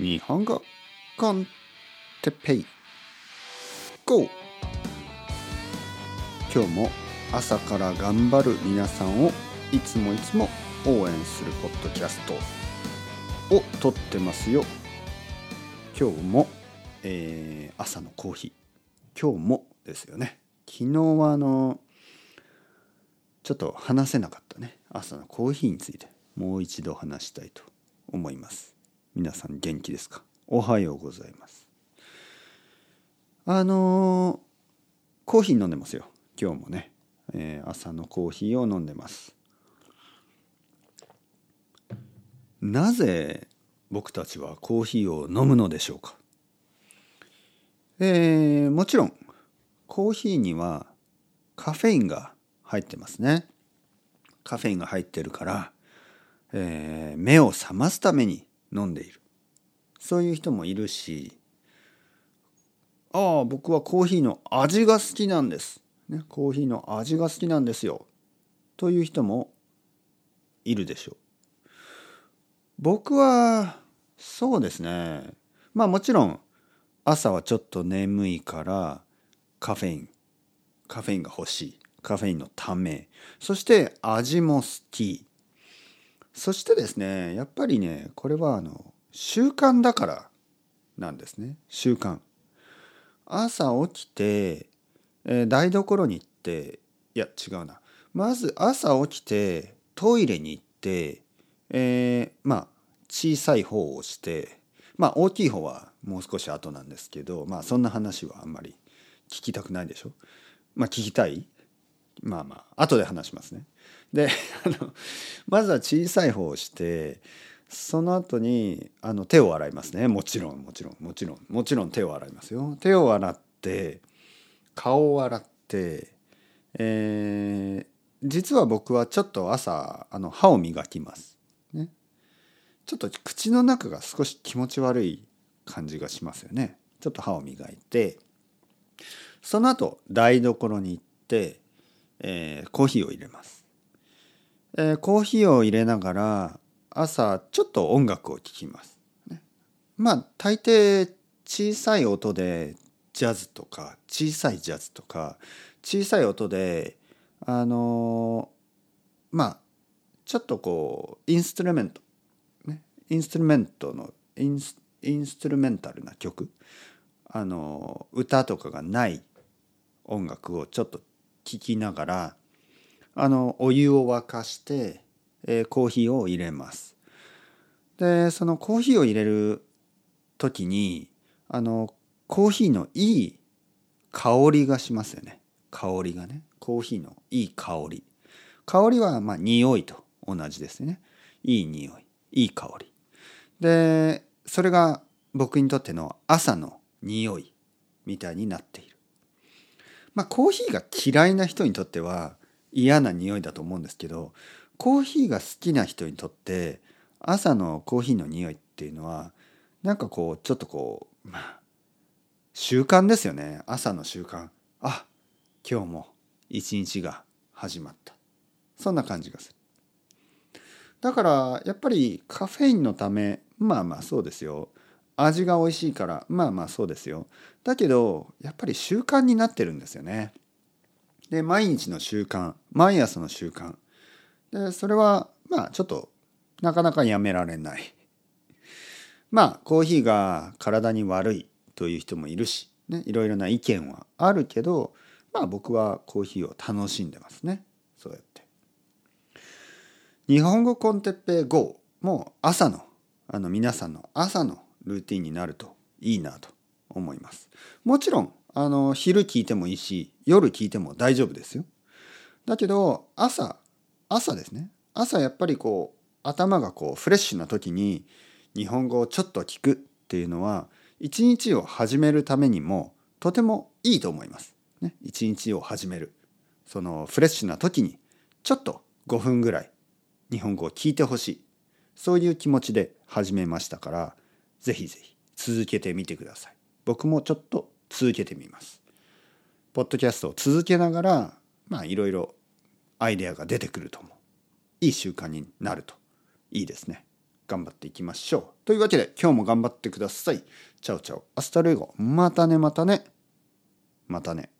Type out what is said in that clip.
日本語コンテペイ。GO! 今日も朝から頑張る皆さんをいつもいつも応援するポッドキャストを撮ってますよ。今日も、えー朝のコーヒー。今日もですよね。昨日はあのちょっと話せなかったね。朝のコーヒーについてもう一度話したいと思います。皆さん元気ですか？おはようございます。あのーコーヒー飲んでますよ。今日もね、えー朝のコーヒーを飲んでます。なぜ僕たちはコーヒーを飲むのでしょうか？えーもちろんコーヒーにはカフェインが入ってますね。カフェインが入ってるから、えー目を覚ますために飲んでいる。そういう人もいるしああ僕はコーヒーの味が好きなんです、ね、コーヒーの味が好きなんですよという人もいるでしょう。僕はそうですね。まあもちろん朝はちょっと眠いからカフェインカフェインが欲しい。カフェインのため。そして味も好き。そしてですねやっぱりねこれはあの習慣だからなんですね。習慣。朝起きて、えー台所に行っていや違うな。まず朝起きてトイレに行って、えーまあ小さい方をしてまあ大きい方はもう少し後なんですけどまあそんな話はあんまり聞きたくないでしょ。まあ聞きたい。まあまあ後で話しますね。で あのまずは小さい方をしてその後にあの手を洗いますね。もちろんもちろんもちろんもちろん手を洗いますよ。手を洗って顔を洗って、えー実は僕はちょっと朝あの歯を磨きます、ね、ちょっと口の中が少し気持ち悪い感じがしますよね。ちょっと歯を磨いてその後台所に行って、えーコーヒーを入れます。えーコーヒーを入れながら朝ちょっと音楽を聴きます。ね。まあ大抵小さい音でジャズとか小さいジャズとか小さい音であのーまあちょっとこうインストゥルメント、ね、インストゥルメントのインスインストゥルメンタルな曲。あのー歌とかがない音楽をちょっと聴きながらあのお湯を沸かして、えーコーヒーを入れます。でそのコーヒーを入れる時にあのコーヒーのいい香りがしますよね。香りがね。コーヒーのいい香り。香りはまあ匂いと同じですね。いい匂い。いい香り。でそれが僕にとっての朝の匂いみたいになっている。まあコーヒーが嫌いな人にとっては嫌な匂いだと思うんですけどコーヒーが好きな人にとって朝のコーヒーの匂いっていうのはなんかこうちょっとこうまあ習慣ですよね。朝の習慣。あ今日も一日が始まった。そんな感じがする。だからやっぱりカフェインのためまあまあそうですよ。味が美味しいからまあまあそうですよ。だけどやっぱり習慣になってるんですよね。で毎日の習慣毎朝の習慣。でそれはまあちょっとなかなかやめられない。まあコーヒーが体に悪いという人もいるし、ね、いろいろな意見はあるけどまあ僕はコーヒーを楽しんでますね。そうやって。日本語コンテッペイ GO も朝のあの皆さんの朝のルーティンになるといいなと思います。もちろんあの昼聞いてもいいし夜聞いても大丈夫ですよ。だけど朝朝ですね。朝やっぱりこう頭がこうフレッシュな時に日本語をちょっと聞くっていうのは一日を始めるためにもとてもいいと思います。ね、一日を始める。そのフレッシュな時にちょっと5分ぐらい日本語を聞いてほしい。そういう気持ちで始めましたからぜひぜひ続けてみてください。僕もちょっと続けてみます。ポッドキャストを続けながらまあいろいろアイデアが出てくると思う。いい習慣になるといいですね。頑張っていきましょう。というわけで今日も頑張ってください。 Chao chao。Hasta luego。またねまたね。またね。